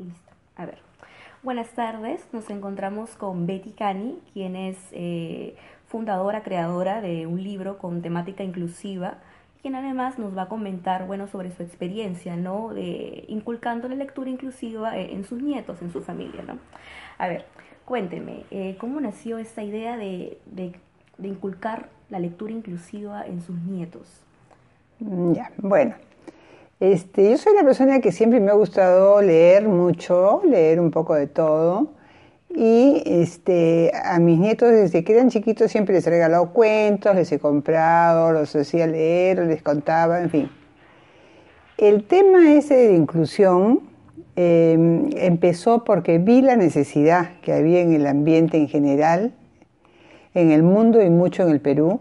Listo. A ver. Buenas tardes. Nos encontramos con Betty Cani, quien es eh, fundadora, creadora de un libro con temática inclusiva, quien además nos va a comentar, bueno, sobre su experiencia, ¿no? De inculcando la lectura inclusiva eh, en sus nietos, en su familia, ¿no? A ver, cuénteme, eh, ¿cómo nació esta idea de, de, de inculcar la lectura inclusiva en sus nietos? Ya, bueno. Este, yo soy una persona que siempre me ha gustado leer mucho, leer un poco de todo. Y este, a mis nietos desde que eran chiquitos siempre les he regalado cuentos, les he comprado, los hacía leer, les contaba, en fin. El tema ese de inclusión eh, empezó porque vi la necesidad que había en el ambiente en general, en el mundo y mucho en el Perú,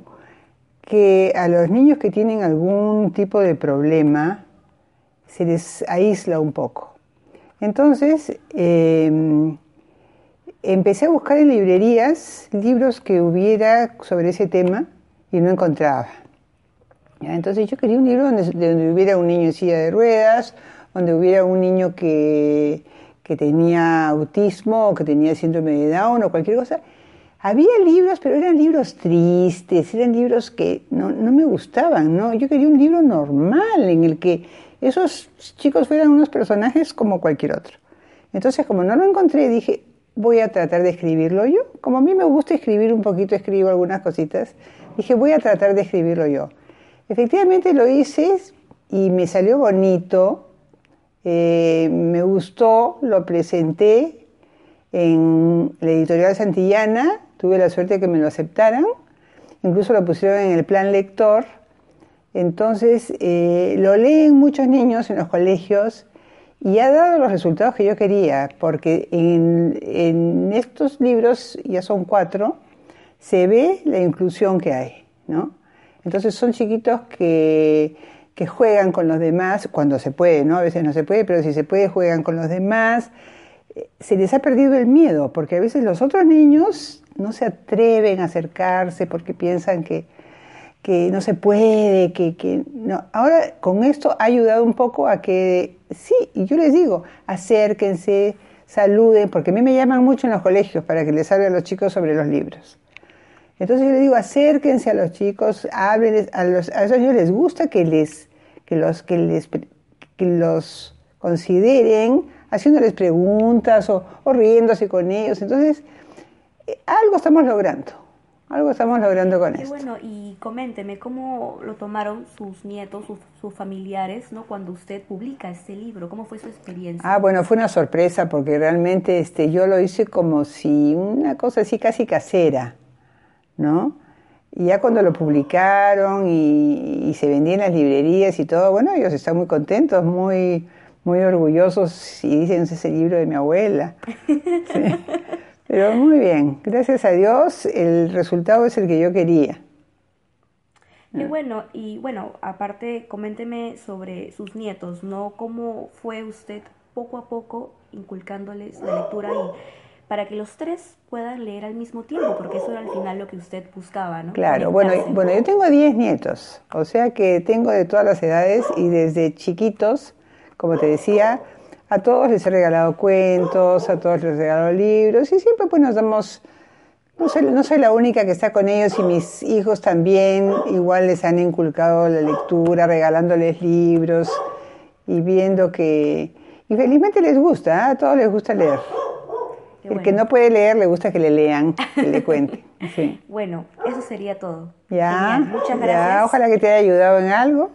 que a los niños que tienen algún tipo de problema, se les aísla un poco. Entonces, eh, empecé a buscar en librerías libros que hubiera sobre ese tema y no encontraba. Entonces yo quería un libro donde, donde, hubiera un niño en silla de ruedas, donde hubiera un niño que, que tenía autismo o que tenía síndrome de Down o cualquier cosa. Había libros, pero eran libros tristes, eran libros que no, no me gustaban, ¿no? Yo quería un libro normal en el que esos chicos fueran unos personajes como cualquier otro. Entonces, como no lo encontré, dije, voy a tratar de escribirlo yo. Como a mí me gusta escribir un poquito, escribo algunas cositas, dije, voy a tratar de escribirlo yo. Efectivamente lo hice y me salió bonito, eh, me gustó, lo presenté en la editorial Santillana, tuve la suerte de que me lo aceptaran, incluso lo pusieron en el plan lector entonces, eh, lo leen muchos niños en los colegios y ha dado los resultados que yo quería, porque en, en, estos libros, ya son cuatro, se ve la inclusión que hay, ¿no? Entonces son chiquitos que, que juegan con los demás, cuando se puede, ¿no? A veces no se puede, pero si se puede, juegan con los demás. Se les ha perdido el miedo, porque a veces los otros niños no se atreven a acercarse porque piensan que, que no se puede, que, que no. Ahora con esto ha ayudado un poco a que, sí, y yo les digo, acérquense, saluden, porque a mí me llaman mucho en los colegios para que les hable a los chicos sobre los libros. Entonces yo les digo, acérquense a los chicos, háblenles, a, los, a niños les gusta que, les, que, los, que, les, que los consideren haciéndoles preguntas o, o riéndose con ellos. Entonces, eh, algo estamos logrando. Algo estamos logrando con esto. bueno, y coménteme cómo lo tomaron sus nietos, sus, sus, familiares, ¿no? Cuando usted publica este libro, ¿cómo fue su experiencia? Ah, bueno, fue una sorpresa porque realmente este, yo lo hice como si una cosa así casi casera, ¿no? Y ya cuando lo publicaron y, y se vendía en las librerías y todo, bueno, ellos están muy contentos, muy, muy orgullosos y dicen, es ese libro de mi abuela. Sí. Pero muy bien, gracias a Dios el resultado es el que yo quería. Qué bueno, y bueno, aparte, coménteme sobre sus nietos, ¿no? ¿Cómo fue usted poco a poco inculcándoles la lectura y para que los tres puedan leer al mismo tiempo? Porque eso era al final lo que usted buscaba, ¿no? Claro, bueno, bueno, yo tengo 10 nietos, o sea que tengo de todas las edades y desde chiquitos, como te decía, a todos les he regalado cuentos, a todos les he regalado libros y siempre pues nos damos, no soy, no soy la única que está con ellos y mis hijos también igual les han inculcado la lectura, regalándoles libros y viendo que, y felizmente les gusta, ¿eh? a todos les gusta leer. El que no puede leer le gusta que le lean, que le cuenten. Sí. Bueno, eso sería todo. Ya, Genial. Muchas gracias. Ya, ojalá que te haya ayudado en algo.